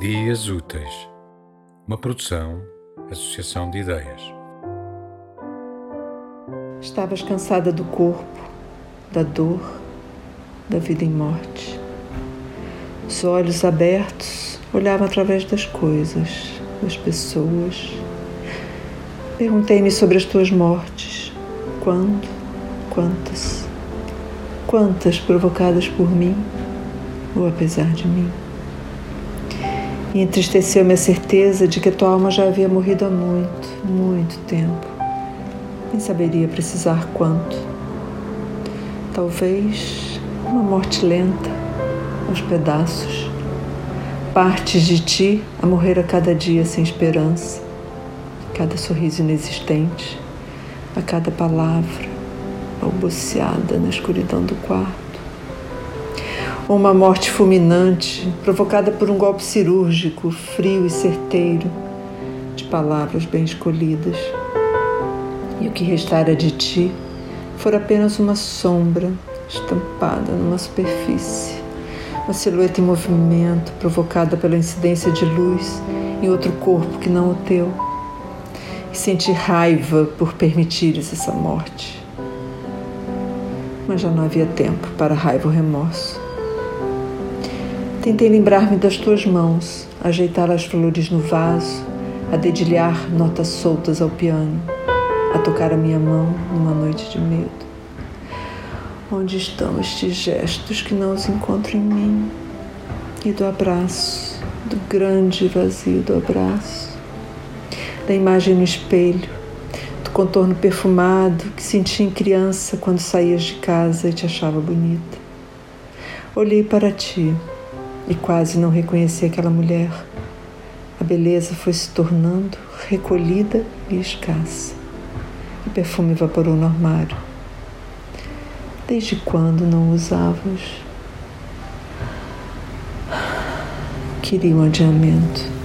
Dias Úteis, uma produção, associação de ideias. Estavas cansada do corpo, da dor, da vida em morte. Os olhos abertos olhavam através das coisas, das pessoas. Perguntei-me sobre as tuas mortes. Quando? Quantas? Quantas provocadas por mim ou apesar de mim? E entristeceu-me a certeza de que tua alma já havia morrido há muito, muito tempo. Nem saberia precisar quanto. Talvez uma morte lenta, aos pedaços. Partes de ti a morrer a cada dia sem esperança, a cada sorriso inexistente, a cada palavra balbuciada na escuridão do quarto ou uma morte fulminante provocada por um golpe cirúrgico, frio e certeiro, de palavras bem escolhidas. E o que restara de ti for apenas uma sombra estampada numa superfície, uma silhueta em movimento provocada pela incidência de luz em outro corpo que não o teu. E senti raiva por permitires essa morte. Mas já não havia tempo para raiva ou remorso. Tentei lembrar-me das tuas mãos, ajeitar as flores no vaso, a dedilhar notas soltas ao piano, a tocar a minha mão numa noite de medo. Onde estão estes gestos que não os encontro em mim? E do abraço, do grande vazio do abraço, da imagem no espelho, do contorno perfumado que senti em criança quando saías de casa e te achava bonita. Olhei para ti e quase não reconheci aquela mulher. A beleza foi se tornando recolhida e escassa. O perfume evaporou no armário. Desde quando não usavas? Queria um adiamento.